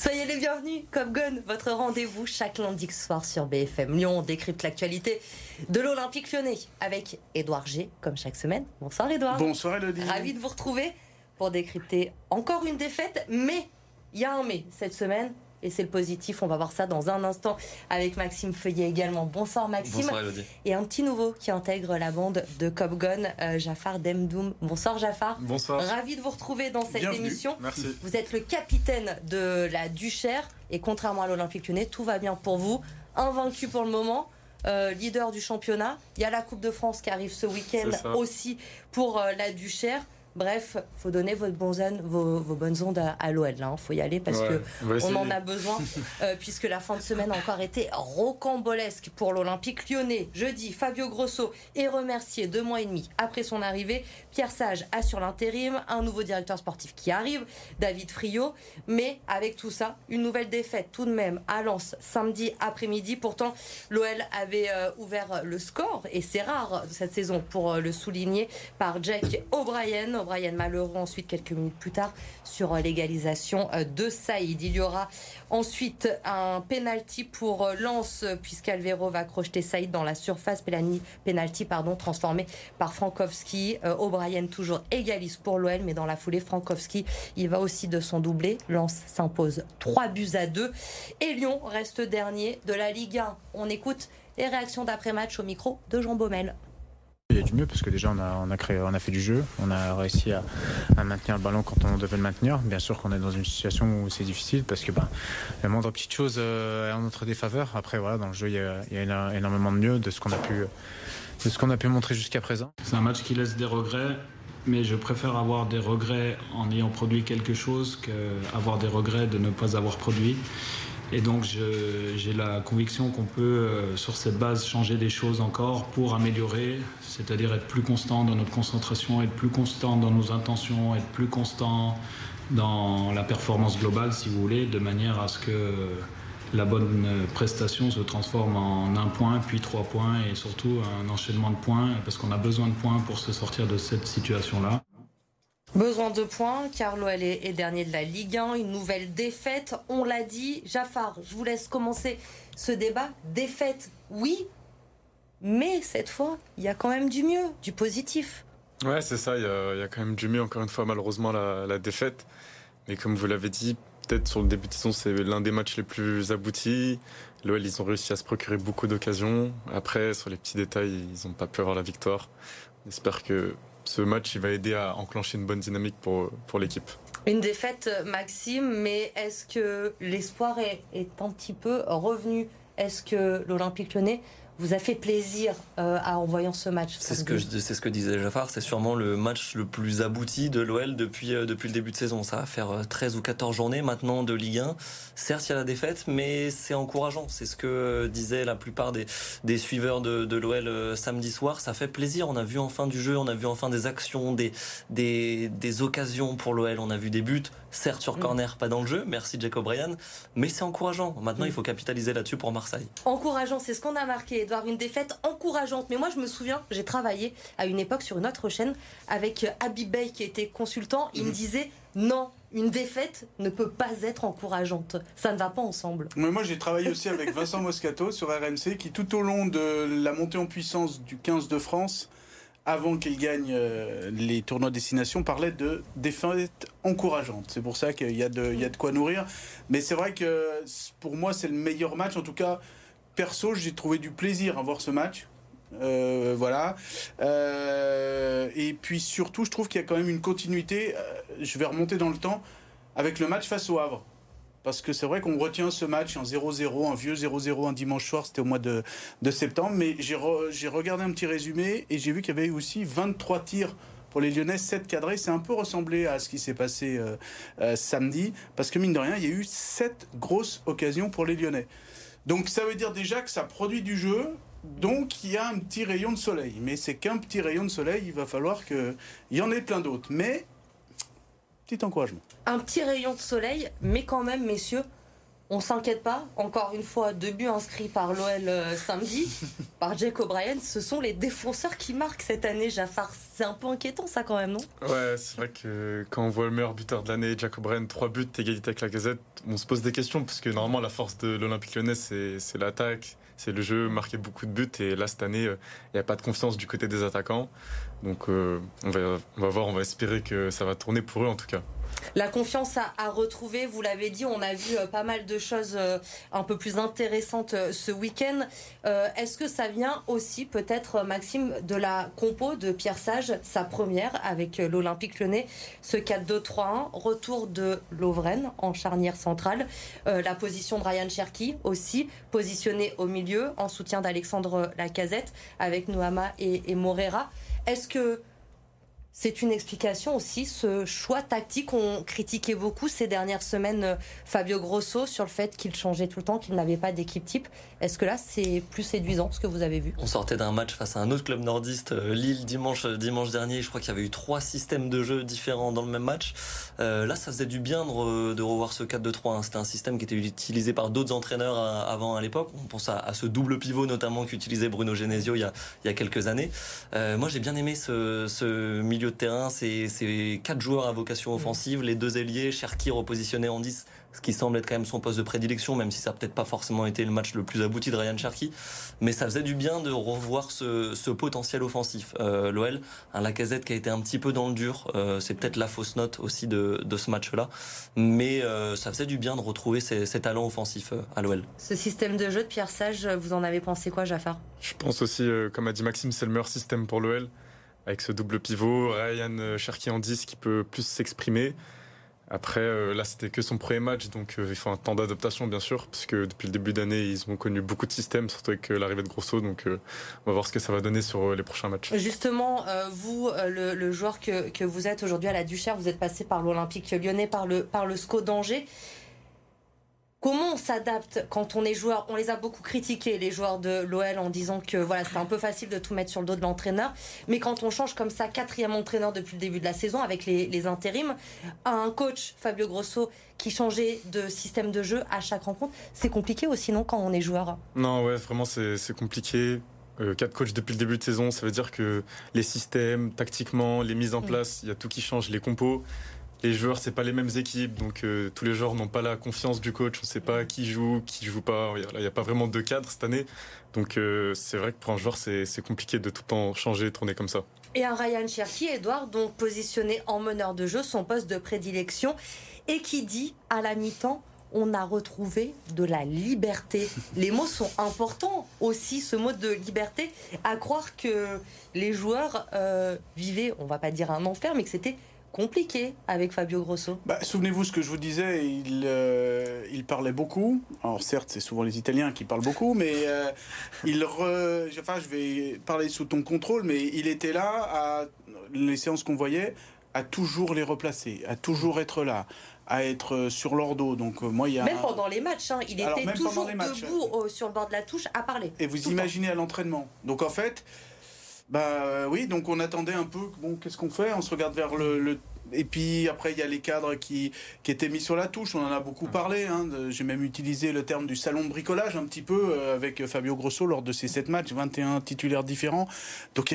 Soyez les bienvenus, comme Gun, votre rendez-vous chaque lundi soir sur BFM Lyon. On décrypte l'actualité de l'Olympique lyonnais avec Édouard G, comme chaque semaine. Bonsoir Édouard. Bonsoir Elodie. Ravi de vous retrouver pour décrypter encore une défaite, mais il y a un mais cette semaine et c'est le positif. On va voir ça dans un instant avec Maxime Feuillet également. Bonsoir Maxime. Bonsoir Elodie. Et un petit nouveau qui intègre la bande de Cop Gun, euh, Jafar Demdoum. Bonsoir Jafar. Bonsoir. Ravi de vous retrouver dans cette Bienvenue. émission. Merci. Vous êtes le capitaine de la Duchère et contrairement à l'Olympique Lyonnais, tout va bien pour vous. Invaincu pour le moment. euh, leader du championnat. Il y a la Coupe de France qui arrive ce week-end aussi pour euh, la Duchère. Bref, faut donner votre vos, vos bonnes ondes à, à l'OL. Là, hein. faut y aller parce Ouais, que on en a besoin, euh, puisque la fin de semaine a encore été rocambolesque pour l'Olympique lyonnais. Jeudi, Fabio Grosso est remercié deux mois et demi après son arrivée. Pierre Sage assure l'intérim, un nouveau directeur sportif qui arrive, David Friot. Mais avec tout ça, une nouvelle défaite tout de même à Lens samedi après-midi. Pourtant, l'OL avait euh, ouvert le score, et c'est rare cette saison pour euh, le souligner, par Jack O'Brien. O'Brien malheureux ensuite quelques minutes plus tard sur euh, l'égalisation euh, de Saïd. Il y aura ensuite un penalty pour euh, Lens puisqu'Alvero va crocheter Saïd dans la surface. Penalty pardon, transformé par Frankowski. O'Brien toujours égalise pour l'OL mais dans la foulée Frankowski il va aussi de son doublé. Lens s'impose 3 buts à 2 et Lyon reste dernier de la Ligue 1. On écoute les réactions d'après-match au micro de Jean Baumel. Il y a du mieux parce que déjà on a, on a, fait du jeu, on a réussi à, maintenir le ballon quand on devait le maintenir. Bien sûr qu'on est dans une situation où c'est difficile parce que ben, la moindre petite chose euh, est en notre défaveur. Après voilà, dans le jeu il y a, il y a éno- énormément de mieux de ce qu'on a pu, de ce qu'on a pu montrer jusqu'à présent. C'est un match qui laisse des regrets, mais je préfère avoir des regrets en ayant produit quelque chose qu'avoir des regrets de ne pas avoir produit. Et donc j'ai la conviction qu'on peut, euh, sur cette base, changer des choses encore pour améliorer, c'est-à-dire être plus constant dans notre concentration, être plus constant dans nos intentions, être plus constant dans la performance globale, si vous voulez, de manière à ce que la bonne prestation se transforme en un point, puis trois points, et surtout un enchaînement de points, parce qu'on a besoin de points pour se sortir de cette situation-là. Besoin de points, car l'OL est, dernier de la Ligue 1. Une nouvelle défaite, on l'a dit. Jafar, je vous laisse commencer ce débat. Défaite, oui, mais cette fois, il y a quand même du mieux, du positif. Ouais, c'est ça, il y, a, quand même du mieux, encore une fois, malheureusement, la, défaite. Mais comme vous l'avez dit, peut-être sur le début de saison, c'est l'un des matchs les plus aboutis. L'OL, ils ont réussi à se procurer beaucoup d'occasions. Après, sur les petits détails, ils n'ont pas pu avoir la victoire. On espère que ce match, il va aider à enclencher une bonne dynamique pour, pour l'équipe. Une défaite, Maxime, mais est-ce que l'espoir est, est un petit peu revenu? Est-ce que l'Olympique lyonnais vous a fait plaisir euh, à- en voyant ce match C'est ce, que je- c'est ce que disait Jafar, c'est sûrement le match le plus abouti de l'OL depuis, euh, depuis le début de saison. Ça va faire euh, 13 ou 14 journées maintenant de Ligue 1. Certes, il y a la défaite, mais c'est encourageant. C'est ce que euh, disaient la plupart des, des suiveurs de, de l'OL euh, samedi soir. Ça fait plaisir. On a vu enfin du jeu, on a vu enfin des actions, des, des, des occasions pour l'OL. On a vu des buts, certes sur Mm. corner, pas dans le jeu. Merci Jacob Bryan. Mais c'est encourageant. Maintenant, Mm. il faut capitaliser là-dessus pour Marseille. Encourageant, c'est ce qu'on a marqué, Edouard. Une défaite encourageante. Mais moi, je me souviens, j'ai travaillé à une époque sur une autre chaîne avec euh, Habib Bey qui était consultant. Il me disait non, une défaite ne peut pas être encourageante. Ça ne va pas ensemble. Mais moi, j'ai travaillé aussi avec Vincent Moscato sur RMC, qui tout au long de la montée en puissance du 15 de France, avant qu'il gagne euh, les tournois destination, parlait de défaites encourageantes. C'est pour ça qu'il y, a de- il y a de quoi nourrir. Mais c'est vrai que c- pour moi, c'est le meilleur match. En tout cas, perso, j'ai trouvé du plaisir à voir ce match. Euh, voilà. Euh, et puis surtout, je trouve qu'il y a quand même une continuité. euh, je vais remonter dans le temps avec le match face au Havre. Parce que c'est vrai qu'on retient ce match en 0-0, un vieux 0-0 un dimanche soir, c'était au mois de, septembre. Mais j'ai re- j'ai regardé un petit résumé et j'ai vu qu'il y avait eu aussi 23 tirs pour les Lyonnais, 7 cadrés. C'est un peu ressemblé à ce qui s'est passé samedi. Parce que mine de rien, il y a eu 7 grosses occasions pour les Lyonnais. Donc ça veut dire déjà que ça produit du jeu. Donc il y a un petit rayon de soleil. Mais c'est qu'un petit rayon de soleil, il va falloir qu'il y en ait plein d'autres. Mais, petit encouragement. Un petit rayon de soleil, mais quand même, messieurs, On s'inquiète pas. Encore une fois, deux buts inscrits par l'OL euh, samedi, par Jake O'Brien. Ce sont les défenseurs qui marquent cette année, Jafar. C'est un peu inquiétant, ça, quand même, non? Ouais, c'est vrai que quand on voit le meilleur buteur de l'année, Jake O'Brien, trois buts, égalité avec la gazette, on se pose des questions, parce que normalement, la force de l'Olympique lyonnais, c'est l'attaque, c'est le jeu, marquer beaucoup de buts. Et là, cette année, il n'y a pas de confiance du côté des attaquants. Donc, on, va, on va voir, on va espérer que ça va tourner pour eux, en tout cas. La confiance à, retrouver, vous l'avez dit, on a vu euh, pas mal de choses euh, un peu plus intéressantes euh, ce week-end. Est-ce que ça vient aussi peut-être, Maxime, de la compo de Pierre Sage, sa première avec l'Olympique lyonnais, ce 4-2-3-1, retour de Lovren en charnière centrale, la position de Ryan Cherky aussi, positionné au milieu en soutien d'Alexandre Lacazette avec Noama et, et Morera. Est-ce que c'est une explication aussi, ce choix tactique. On critiquait beaucoup ces dernières semaines euh, Fabio Grosso sur le fait qu'il changeait tout le temps, qu'il n'avait pas d'équipe type. Est-ce que là, c'est plus séduisant ce que vous avez vu? On sortait d'un match face à un autre club nordiste, euh, Lille, dimanche, euh, dimanche dernier. Je crois qu'il y avait eu trois systèmes de jeu différents dans le même match. là, ça faisait du bien de, revoir ce 4-2-3. Hein. C'était un système qui était utilisé par d'autres entraîneurs avant à l'époque. On pense à, ce double pivot notamment qu'utilisait Bruno Genesio il y a, quelques années. moi, j'ai bien aimé ce milieu de terrain, c'est quatre joueurs à vocation offensive, les deux ailiers, Cherki repositionné en 10, ce qui semble être quand même son poste de prédilection, même si ça n'a peut-être pas forcément été le match le plus abouti de Ryan Cherki. Mais ça faisait du bien de revoir ce, potentiel offensif. Euh, L'OL, un Lacazette qui a été un petit peu dans le dur, euh, c'est peut-être la fausse note aussi de, ce match-là. Mais euh, ça faisait du bien de retrouver ces, talents offensifs à l'OL. Ce système de jeu de Pierre Sage, vous en avez pensé quoi, Jafar? Je pense aussi, comme a dit Maxime, c'est le meilleur système pour l'OL avec ce double pivot, Ryan euh, Cherki en 10 qui peut plus s'exprimer. Après, euh, là, c'était que son premier match, donc euh, il faut un temps d'adaptation, bien sûr, puisque depuis le début d'année, ils ont connu beaucoup de systèmes, surtout avec l'arrivée de Grosso. Donc, on va voir ce que ça va donner sur les prochains matchs. Justement, vous, le, joueur que, vous êtes aujourd'hui à la Duchère, vous êtes passé par l'Olympique lyonnais, par le, par le SCO d'Angers. Comment on s'adapte quand on est joueur On les a beaucoup critiqués, les joueurs de l'OL, en disant que voilà, c'est un peu facile de tout mettre sur le dos de l'entraîneur. Mais quand on change comme ça, quatrième entraîneur depuis le début de la saison, avec les, intérims, un coach, Fabio Grosso, qui changeait de système de jeu à chaque rencontre, c'est compliqué aussi, non, quand on est joueur? Non, ouais, vraiment, c'est compliqué. Euh, quatre coachs depuis le début de saison, ça veut dire que les systèmes, tactiquement, les mises en mm. place, il y a tout qui change, les compos les joueurs, c'est pas les mêmes équipes, donc euh, tous les joueurs n'ont pas la confiance du coach. On sait pas qui joue, qui joue pas. Il n'y a, pas vraiment de cadre cette année, donc euh, c'est vrai que pour un joueur, c'est compliqué de tout le temps changer, tourner comme ça. Et un Ryan Cherky, Edouard, donc positionné en meneur de jeu, son poste de prédilection, et qui dit à la mi-temps on a retrouvé de la liberté. Les mots sont importants aussi, ce mot de liberté, à croire que les joueurs euh, vivaient, on va pas dire un enfer, mais que c'était compliqué avec Fabio Grosso. Bah, souvenez-vous ce que je vous disais, il, euh, il parlait beaucoup. Alors certes, c'est souvent les Italiens qui parlent beaucoup, mais euh, il enfin, je vais parler sous ton contrôle, mais il était là à les séances qu'on voyait, à toujours les replacer, à toujours être là, à être sur leur dos. Donc euh, moi, il y a même pendant les matchs, hein, il était toujours debout sur le bord de la touche à parler. Et vous imaginez à l'entraînement. Donc en fait. Bah euh, oui, donc on attendait un peu, bon, qu'est-ce qu'on fait? On se regarde vers le, Et puis après, il y a les cadres qui, qui étaient mis sur la touche, on en a beaucoup parlé. Hein, J'ai même utilisé le terme du salon de bricolage un petit peu euh, avec Fabio Grosso lors de ces sept matchs, 21 titulaires différents. Donc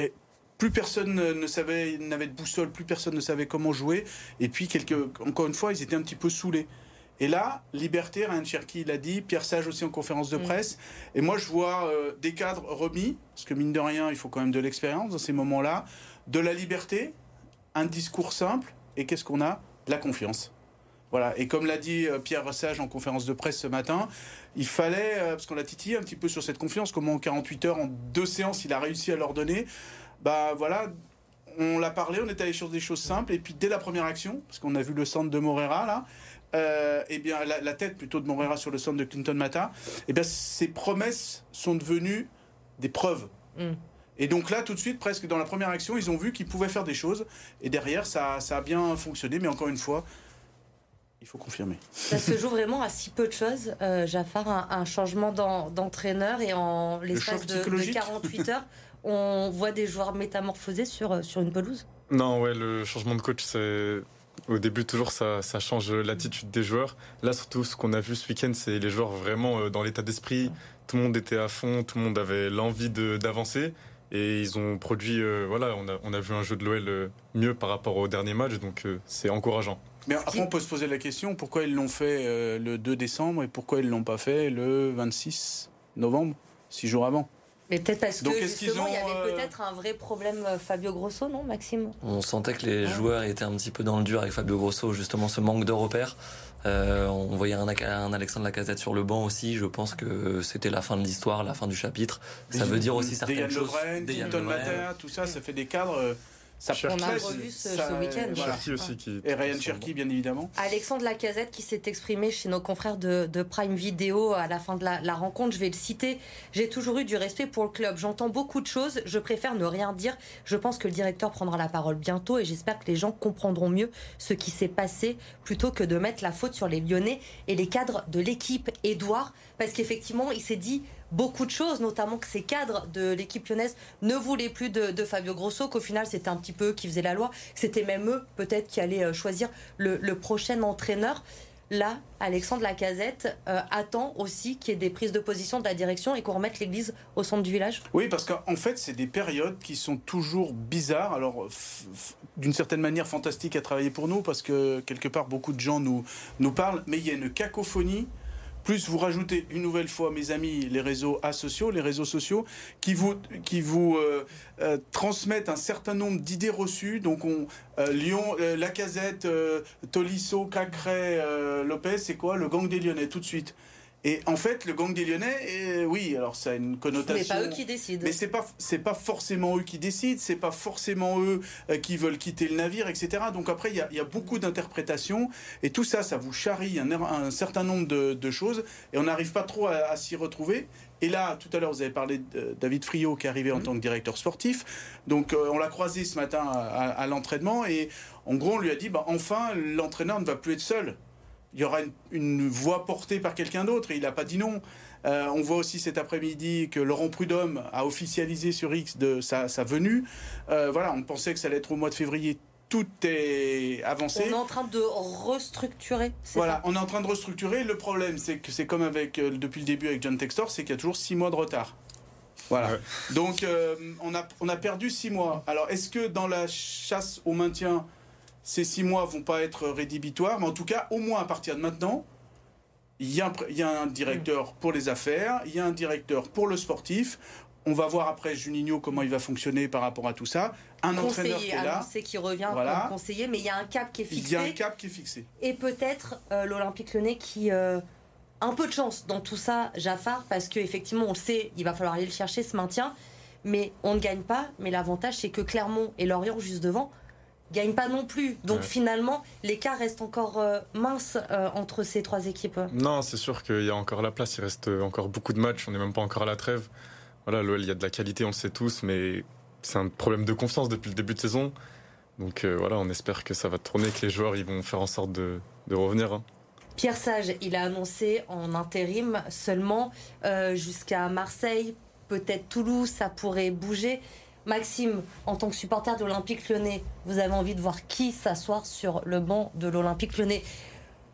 plus personne ne savait, n'avait de boussole, plus personne ne savait comment jouer. Et puis, quelques, encore une fois, ils étaient un petit peu saoulés. Et là, liberté, Ryan Cherky l'a dit, Pierre Sage aussi en conférence de mm. presse. Et moi, je vois euh, des cadres remis, parce que mine de rien, il faut quand même de l'expérience dans ces moments-là, de la liberté, un discours simple, et qu'est-ce qu'on a? La confiance. Voilà. Et comme l'a dit euh, Pierre Sage en conférence de presse ce matin, il fallait, euh, parce qu'on l'a titillé un petit peu sur cette confiance, comment en 48 heures, en deux séances, il a réussi à leur donner. Bah voilà, on l'a parlé, on est allé sur des choses simples, et puis dès la première action, parce qu'on a vu le centre de Morera là, euh, eh bien, la, tête plutôt de Morera sur le centre de Clinton Mata, eh bien, ces promesses sont devenues des preuves. Mm. Et donc là, tout de suite, presque dans la première action, ils ont vu qu'ils pouvaient faire des choses. Et derrière, ça, ça a bien fonctionné. Mais encore une fois, il faut confirmer. Ça se joue vraiment à si peu de choses, euh, Jafar, un, changement d'entraîneur et en l'espace de, de, 48 heures, on voit des joueurs métamorphosés sur, sur une pelouse? Non, ouais, le changement de coach, c'est Au début, toujours, ça, ça change l'attitude des joueurs. Là, surtout, ce qu'on a vu ce week-end, c'est les joueurs vraiment euh, dans l'état d'esprit. Tout le monde était à fond, tout le monde avait l'envie d'avancer. Et ils ont produit, euh, voilà, on a, on a vu un jeu de l'OL euh, mieux par rapport au dernier match, donc c'est encourageant. Mais après, on peut se poser la question pourquoi ils l'ont fait le 2 décembre et pourquoi ils ne l'ont pas fait le 26 novembre, six jours avant? Mais peut-être parce que justement, il y avait euh, peut-être un vrai problème euh, Fabio Grosso, non, Maxime? On sentait que les joueurs étaient un petit peu dans le dur avec Fabio Grosso, justement ce manque de repères. Euh, on voyait un, un, Alexandre Lacazette sur le banc aussi. Je pense que c'était la fin de l'histoire, la fin du chapitre. Ça veut dire aussi certaines choses. Des Yann tout ça, ça fait des cadres ça on a revu ce, week-end. Et Ryan Cherky, bien évidemment. Alexandre Lacazette qui s'est exprimé chez nos confrères de, Prime Video à la fin de la, rencontre. Je vais le citer. J'ai toujours eu du respect pour le club. J'entends beaucoup de choses. Je préfère ne rien dire. Je pense que le directeur prendra la parole bientôt et j'espère que les gens comprendront mieux ce qui s'est passé plutôt que de mettre la faute sur les Lyonnais et les cadres de l'équipe. Edouard, parce qu'effectivement, il s'est dit beaucoup de choses, notamment que ces cadres de l'équipe lyonnaise ne voulaient plus de, Fabio Grosso, qu'au final c'était un petit peu eux qui faisaient la loi, que c'était même eux peut-être qui allaient euh, choisir le, prochain entraîneur. Là, Alexandre Lacazette euh, attend aussi qu'il y ait des prises de position de la direction et qu'on remette l'église au centre du village Oui, parce qu'en fait, c'est des périodes qui sont toujours bizarres. Alors, d'une certaine manière, fantastiques à travailler pour nous, parce que quelque part, beaucoup de gens nous parlent, mais il y a une cacophonie plus vous rajoutez une nouvelle fois, mes amis, les réseaux asociaux, les réseaux sociaux, qui vous, qui vous euh, euh, transmettent un certain nombre d'idées reçues. Donc, on, euh, Lyon, Lacazette, Tolisso, Cacré, Lopez, c'est quoi? Le gang des Lyonnais, tout de suite. Et en fait, le gang des Lyonnais, oui, alors ça a une connotation. Mais pas eux qui décident. Mais c'est pas c'est pas forcément eux qui décident, c'est pas forcément eux euh, qui veulent quitter le navire, etc. Donc après, il y a, beaucoup d'interprétations et tout ça, ça vous charrie un, un certain nombre de, choses et on n'arrive pas trop à, s'y retrouver. Et là, tout à l'heure, vous avez parlé de David Friot qui est arrivé en mmh. tant que directeur sportif. Donc, euh, on l'a croisé ce matin à, l'entraînement et en gros, on lui a dit, bah, enfin, l'entraîneur ne va plus être seul il y aura une, voix portée par quelqu'un d'autre et il n'a pas dit non. Euh, on voit aussi cet après-midi que Laurent Prudhomme a officialisé sur X de sa, venue. Euh, voilà, on pensait que ça allait être au mois de février. Tout est avancé. On est en train de restructurer. Voilà, on est en train de restructurer. Le problème, c'est que c'est comme avec euh, depuis le début avec John Textor, c'est qu'il y a toujours six mois de retard. Voilà. Donc on, a, on a perdu six mois. Alors est-ce que dans la chasse au maintien, ces six mois vont pas être rédhibitoires, mais en tout cas, au moins à partir de maintenant, il y, a un, directeur pour les affaires, il y a un directeur pour le sportif. On va voir après Juninho comment il va fonctionner par rapport à tout ça. Un entraîneur qui est là. c'est qui revient comme conseiller, mais il y a un cap qui est fixé. Il y a un cap qui est fixé. Et peut-être euh, l'Olympique Lyonnais qui euh, un peu de chance dans tout ça, Jafar, parce qu'effectivement, on le sait, il va falloir aller le chercher, ce maintien. Mais on ne gagne pas. Mais l'avantage, c'est que Clermont et Lorient, juste devant, gagne pas non plus. Donc finalement, l'écart reste encore euh, mince euh, entre ces trois équipes. Non, c'est sûr qu'il y a encore la place. Il reste encore beaucoup de matchs. On n'est même pas encore à la trêve. Voilà, l'OL, il y a de la qualité, on le sait tous, mais c'est un problème de confiance depuis le début de saison. Donc euh, voilà, on espère que ça va tourner, que les joueurs ils vont faire en sorte de, revenir. Hein. Pierre Sage, il a annoncé en intérim seulement jusqu'à Marseille, peut-être Toulouse, ça pourrait bouger. Maxime, en tant que supporter de l'Olympique lyonnais, vous avez envie de voir qui s'asseoir sur le banc de l'Olympique lyonnais?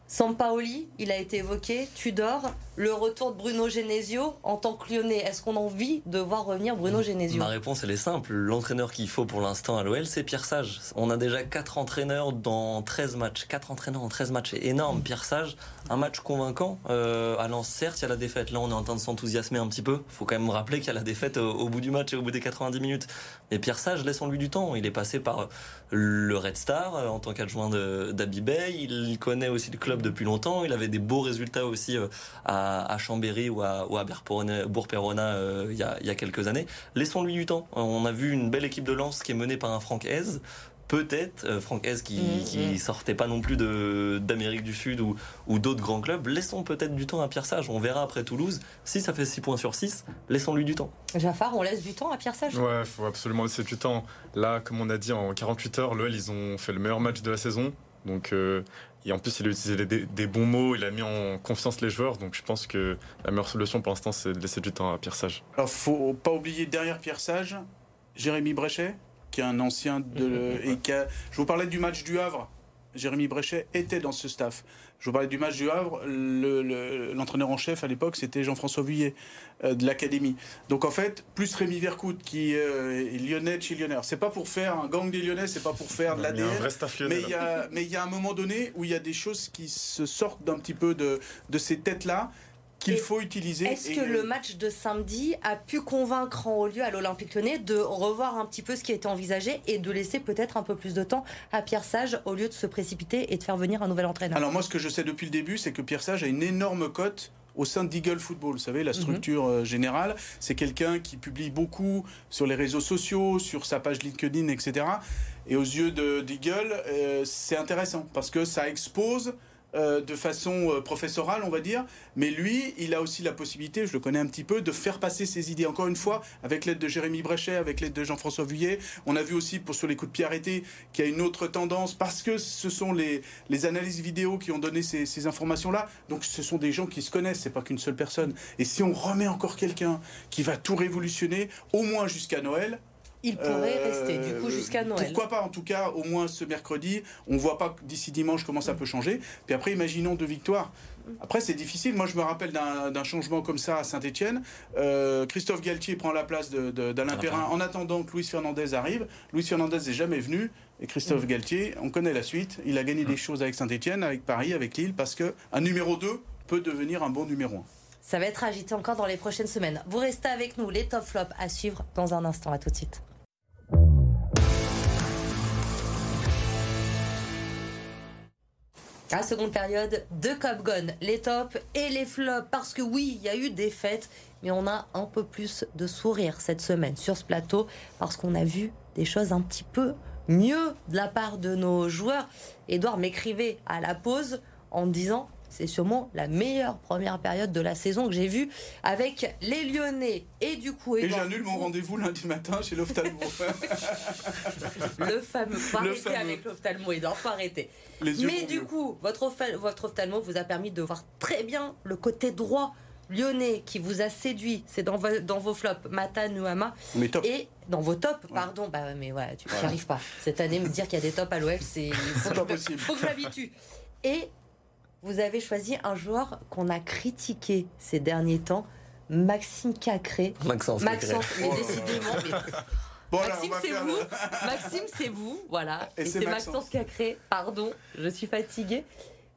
Sampaoli, il a été évoqué, Tudor, le retour de Bruno Genesio en tant que lyonnais. Est-ce qu'on a envie de voir revenir Bruno Genesio? Ma réponse, elle est simple. L'entraîneur qu'il faut pour l'instant à l'OL, c'est Pierre Sage. On a déjà 4 entraîneurs dans 13 matchs. 4 entraîneurs en 13 matchs, énorme. Pierre Sage, un match convaincant. Euh, alors certes, il y a la défaite. Là, on est en train de s'enthousiasmer un petit peu. Faut quand même rappeler qu'il y a la défaite au, bout du match et au bout des 90 minutes. Mais Pierre Sage, laissons-lui du temps. Il est passé par le Red Star euh, en tant qu'adjoint d'Abibay. Il connaît aussi le club depuis longtemps. Il avait des beaux résultats aussi euh, à, Chambéry ou à, ou à Bourg-Perona euh, il, y a, quelques années. Laissons-lui du temps. On a vu une belle équipe de lance qui est menée par un Franck Hez peut-être euh, Franck Hez qui, mm, mm. sortait pas non plus d'Amérique du Sud ou, ou d'autres grands clubs. Laissons peut-être du temps à Pierre Sage. On verra après Toulouse. Si ça fait 6 points sur 6, laissons-lui du temps. Jafar, on laisse du temps à Pierre Sage Ouais, faut absolument laisser du temps. Là, comme on a dit, en 48 heures, l'OL, ils ont fait le meilleur match de la saison. Donc, euh, et en plus, il a utilisé des, bons mots, il a mis en confiance les joueurs. Donc, je pense que la meilleure solution pour l'instant, c'est de laisser du temps à Pierre Sage. Alors, faut pas oublier derrière Pierre Sage, Jérémy Bréchet qui est un ancien de. Et je vous parlais du match du Havre. Jérémy Bréchet était dans ce staff. Je vous parlais du match du Havre, l'entraîneur en chef à l'époque, c'était Jean-François Vuillet euh, de l'académie. Donc en fait, plus Rémi Vercoute qui euh, est lyonnais chez Lyonnais. C'est pas pour faire un gang des Lyonnais, c'est pas pour faire de l'ADN. Mais il y a, mais il y a un moment donné où il y a des choses qui se sortent d'un petit peu de, de ces têtes-là qu'il faut utiliser. Est-ce que le match de samedi a pu convaincre en haut lieu à l'Olympique Lyonnais de revoir un petit peu ce qui était envisagé et de laisser peut-être un peu plus de temps à Pierre Sage au lieu de se précipiter et de faire venir un nouvel entraîneur? Alors moi ce que je sais depuis le début c'est que Pierre Sage a une énorme cote au sein d'Eagle Football. Vous savez, la mhm. structure euh, générale, c'est quelqu'un qui publie beaucoup sur les réseaux sociaux, sur sa page LinkedIn, etc. Et aux yeux d'Eagle, euh, c'est intéressant parce que ça expose euh, de façon euh, professorale, on va dire, mais lui, il a aussi la possibilité, je le connais un petit peu, de faire passer ses idées. Encore une fois, avec l'aide de Jérémy Bréchet, avec l'aide de Jean-François Vuillet, on a vu aussi pour sur les coups de pied arrêtés qu'il y a une autre tendance parce que ce sont les, analyses vidéo qui ont donné ces, ces informations-là. Donc ce sont des gens qui se connaissent, c'est pas qu'une seule personne. Et si on remet encore quelqu'un qui va tout révolutionner, au moins jusqu'à Noël, il pourrait euh, rester du coup jusqu'à Noël. Pourquoi pas en tout cas au moins ce mercredi. On voit pas d'ici dimanche comment ça peut changer. Puis après imaginons deux victoires. Après c'est difficile. Moi je me rappelle d'un changement comme ça à Saint-Etienne. Euh, Christophe Galtier prend la place d'Alain Perrin en attendant que Luis Fernandez arrive. Luis Fernandez n'est jamais venu. Et Christophe mm. Galtier, on connaît la suite. Il a gagné des mm. choses avec Saint-Etienne, avec Paris, avec Lille, parce qu'un numéro 2 peut devenir un bon numéro 1. Ça va être agité encore dans les prochaines semaines. Vous restez avec nous, les top flops à suivre dans un instant. À tout de suite. La seconde période de Cop Gun, les tops et les flops. Parce que oui, il y a eu des fêtes, mais on a un peu plus de sourire cette semaine sur ce plateau parce qu'on a vu des choses un petit peu mieux de la part de nos joueurs. Edouard m'écrivait à la pause en disant c'est sûrement la meilleure première période de la saison que j'ai vue avec les Lyonnais. Et du coup, et j'annule mon rendez-vous lundi matin chez l'ophtalmo. le fameux. Faut arrêter avec l'ophtalmo, Edouard, faut arrêter. Mais du coup, votre, votre ophtalmo vous a permis de voir très bien le côté droit lyonnais qui vous a séduit, c'est dans, dans vos flops, Mata, Nuama. Et dans vos tops, pardon. Bah, mais ouais, tu n'y arrives pas. Cette année, me dire qu'il y a des tops à l'OL, c'est. Faut, faut que je m'habitue. Et vous avez choisi un joueur qu'on a critiqué ces derniers temps, Maxime Cacré. Maxence, Maxence mais décidément. Maxime, c'est vous. Maxime, c'est vous. Voilà. Et, c'est Maxence Cacré. Pardon, je suis fatiguée.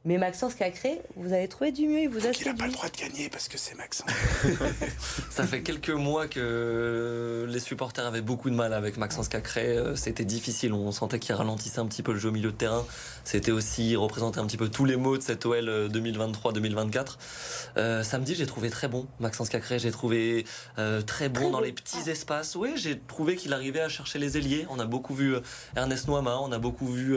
Mais Maxence Cacré, vous avez trouvé du mieux, il vous a Il n'a pas le droit de gagner parce que c'est Maxence. Ça fait quelques mois que les supporters avaient beaucoup de mal avec Maxence Cacré. Euh, c'était difficile, on sentait qu'il ralentissait un petit peu le jeu au milieu de terrain. C'était aussi représenter un petit peu tous les mots de cette OL 2023-2024. Euh, samedi, j'ai trouvé très bon Maxence Cacré. J'ai trouvé euh, très bon dans les petits espaces. Oui, j'ai trouvé qu'il arrivait à chercher les ailiers. On a beaucoup vu Ernest Noama, on a beaucoup vu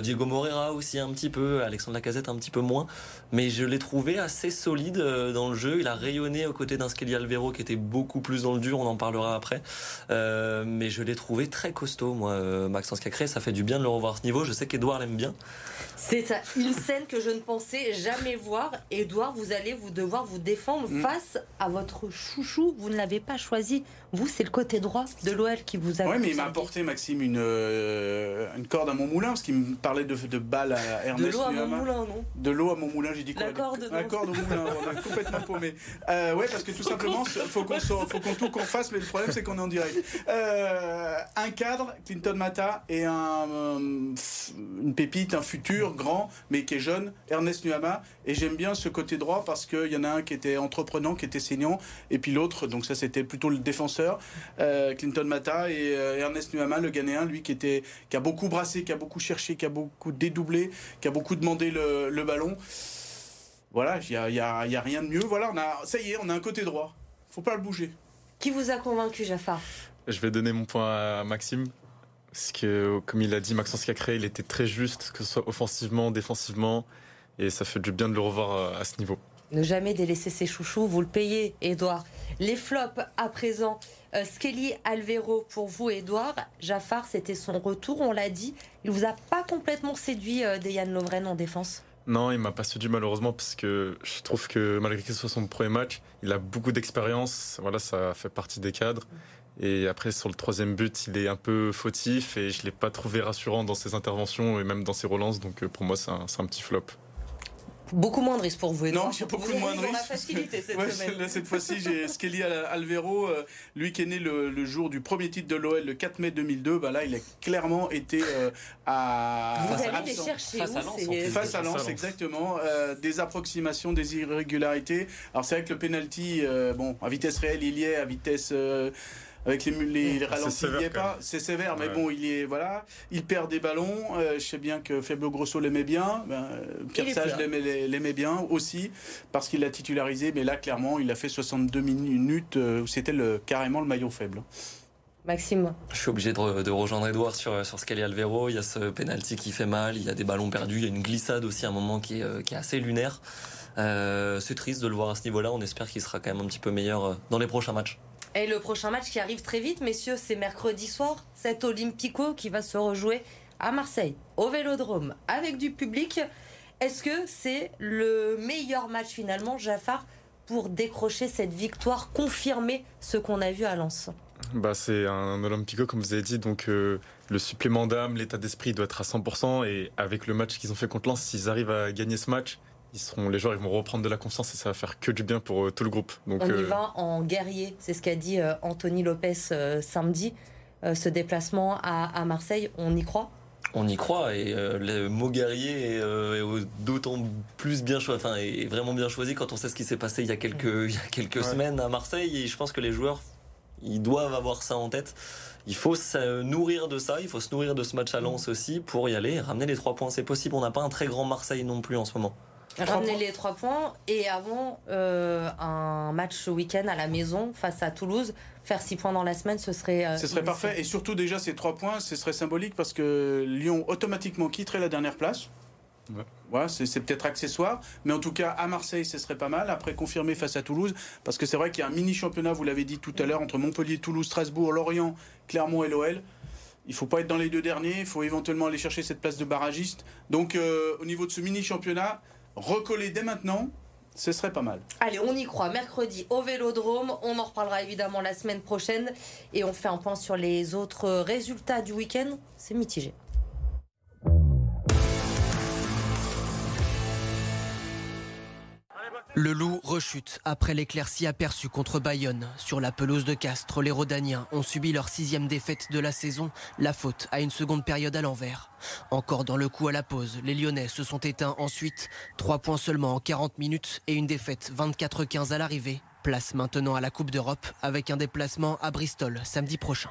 Diego Moreira aussi un petit peu, Alexandre casette un petit peu moins, mais je l'ai trouvé assez solide euh, dans le jeu. Il a rayonné aux côtés d'un Skelly Alvero qui était beaucoup plus dans le dur, on en parlera après. Euh, mais je l'ai trouvé très costaud, moi, euh, Maxence Cacré. Ça fait du bien de le revoir à ce niveau. Je sais qu'Edouard l'aime bien. C'est une scène que je ne pensais jamais voir. Edouard, vous allez vous devoir vous défendre mm. face à votre chouchou. Vous ne l'avez pas choisi. Vous, c'est le côté droit de l'OL qui vous a. Oui, mais il m'a apporté, Maxime, une, une corde à mon moulin, parce qu'il me parlait de, de balles à Ernest. De l'eau à mon moulin, non De l'eau à mon moulin, j'ai dit quoi La corde, La corde au moulin, on complètement paumé. Euh, ouais, parce que tout simplement, faut qu'on faut qu'on tout qu'on fasse, mais le problème, c'est qu'on est en direct. Euh, un cadre, Clinton Mata, et un, une pépite, un futur grand, mais qui est jeune, Ernest Nuama. Et j'aime bien ce côté droit parce qu'il y en a un qui était entreprenant, qui était saignant, et puis l'autre, donc ça c'était plutôt le défenseur, euh, Clinton Mata, et euh, Ernest Nuama, le Ghanéen, lui qui, était, qui a beaucoup brassé, qui a beaucoup cherché, qui a beaucoup dédoublé, qui a beaucoup demandé le, le ballon. Voilà, il n'y a, y a, y a, rien de mieux. Voilà, on a, ça y est, on a un côté droit. faut pas le bouger. Qui vous a convaincu, Jafar? Je vais donner mon point à Maxime. Parce que, comme il a dit, Maxence Cacré, il était très juste, que ce soit offensivement, défensivement. Et ça fait du bien de le revoir euh, à ce niveau. Ne jamais délaisser ses chouchous, vous le payez, Edouard. Les flops à présent. Euh, Skelly Alvero pour vous, Edouard. Jafar, c'était son retour, on l'a dit. Il vous a pas complètement séduit, euh, Dejan Lovren en défense? Non, il m'a pas séduit malheureusement parce que je trouve que malgré que ce soit son premier match, il a beaucoup d'expérience. Voilà, ça fait partie des cadres. Et après, sur le troisième but, il est un peu fautif et je ne l'ai pas trouvé rassurant dans ses interventions et même dans ses relances. Donc pour moi, c'est un petit flop. Beaucoup moins de risques pour vous. Non, il y a beaucoup moins de risques. facilité cette ouais, semaine. cette fois-ci, j'ai Skelly Alvero, euh, lui qui est né le, jour du premier titre de l'OL, le 4 mai 2002. Bah là, il a clairement été euh, à vous face, allez les chercher face, à Lens, face à Lens, exactement. Euh, des approximations, des irrégularités. Alors c'est vrai que le penalty, bon, à vitesse réelle, il y est, à vitesse avec les, les, ralentis, il pas. C'est sévère, mais bon, il est voilà, il perd des ballons. Euh, je sais bien que Fabio Grosso l'aimait bien, ben, Pierre Sage l'aimait bien aussi parce qu'il l'a titularisé. Mais là, clairement, il a fait 62 minutes euh, où c'était le, carrément le maillon faible. Maxime. Je suis obligé de, rejoindre Edouard sur, sur Scali Alvero. Il y a ce penalty qui fait mal, il y a des ballons perdus, il y a une glissade aussi à un moment qui est, euh, qui est assez lunaire. c'est triste de le voir à ce niveau-là. On espère qu'il sera quand même un petit peu meilleur dans les prochains matchs. Et le prochain match qui arrive très vite, messieurs, c'est mercredi soir, cet Olympico qui va se rejouer à Marseille, au Vélodrome, avec du public. Est-ce que c'est le meilleur match finalement, Jafar, pour décrocher cette victoire, confirmer ce qu'on a vu à Lens? Bah, C'est un Olympico, comme vous avez dit, donc euh, le supplément d'âme, l'état d'esprit doit être à 100%. Et avec le match qu'ils ont fait contre Lens, s'ils arrivent à gagner ce match, ils seront, les joueurs ils vont reprendre de la confiance et ça va faire que du bien pour euh, tout le groupe. Donc, On y euh, va en guerrier, c'est ce qu'a dit euh, Anthony Lopez samedi. ce déplacement à, Marseille, on y croit? On y croit et le mot guerrier est, d'autant plus bien choisi, enfin est vraiment bien choisi quand on sait ce qui s'est passé il y a quelques, il y a quelques semaines à Marseille et je pense que les joueurs ils doivent avoir ça en tête. Il faut se nourrir de ça, il faut se nourrir de ce match à Lens aussi pour y aller, ramener les trois points. C'est possible, on n'a pas un très grand Marseille non plus en ce moment. Ramener les trois points et avant euh, un match ce week-end à la maison face à Toulouse, faire six points dans la semaine, ce serait. Euh, ce serait parfait. Et surtout, déjà, ces trois points, ce serait symbolique parce que Lyon automatiquement quitterait la dernière place. Ouais. Voilà, c'est peut-être accessoire, mais en tout cas à Marseille, ce serait pas mal. Après, confirmer face à Toulouse, parce que c'est vrai qu'il y a un mini championnat, vous l'avez dit tout à l'heure, entre Montpellier, Toulouse, Strasbourg, Lorient, Clermont et l'OL. Il faut pas être dans les deux derniers, il faut éventuellement aller chercher cette place de barragiste. Donc, euh, au niveau de ce mini championnat, recoller dès maintenant, ce serait pas mal. Allez, on y croit. Mercredi au Vélodrome. On en reparlera évidemment la semaine prochaine. Et on fait un point sur les autres résultats du week-end. C'est mitigé. Le loup rechute après l'éclaircie aperçue contre Bayonne. Sur la pelouse de Castres, les Rodaniens ont subi leur sixième défaite de la saison, la faute à une seconde période à l'envers. Encore dans le coup à la pause, les Lyonnais se sont éteints ensuite. Trois points seulement en 40 minutes et une défaite 24-15 à l'arrivée. Place maintenant à la Coupe d'Europe avec un déplacement à Bristol samedi prochain.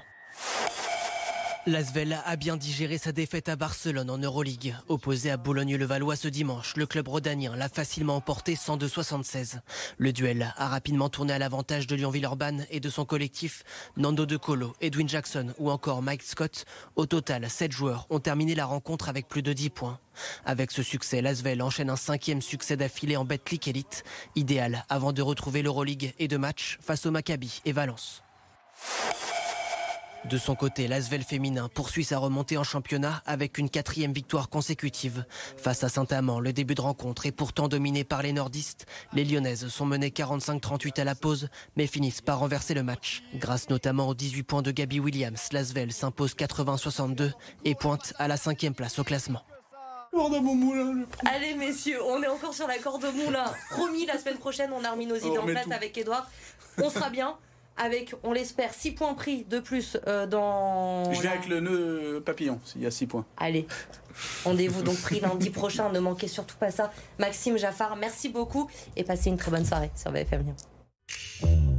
L'Asvel a bien digéré sa défaite à Barcelone en Euroleague. Opposé à Boulogne-le-Valois ce dimanche, le club rhodanien l'a facilement emporté 102-76. Le duel a rapidement tourné à l'avantage de Lyon-Villeurbanne et de son collectif Nando De Colo, Edwin Jackson ou encore Mike Scott. Au total, 7 joueurs ont terminé la rencontre avec plus de 10 points. Avec ce succès, l'Asvel enchaîne un cinquième succès d'affilée en Betclic Elite, idéal avant de retrouver l'Euroleague et de match face au Maccabi et Valence. De son côté, l'Asvel féminin poursuit sa remontée en championnat avec une quatrième victoire consécutive. Face à Saint-Amand, le début de rencontre est pourtant dominé par les nordistes. Les Lyonnaises sont menées 45-38 à la pause, mais finissent par renverser le match. Grâce notamment aux 18 points de Gabi Williams, l'Asvel s'impose 80-62 et pointe à la cinquième place au classement. Allez messieurs, on est encore sur la corde au moulin. Promis, la semaine prochaine, on a remis nos idées en place avec Edouard. On sera bien avec, on l'espère, 6 points pris de plus euh, dans. Je viens avec le nœud papillon, s'il y a 6 points. Allez, rendez-vous donc pris lundi prochain, ne manquez surtout pas ça. Maxime Jaffard, merci beaucoup et passez une très bonne soirée sur BFM Lyon.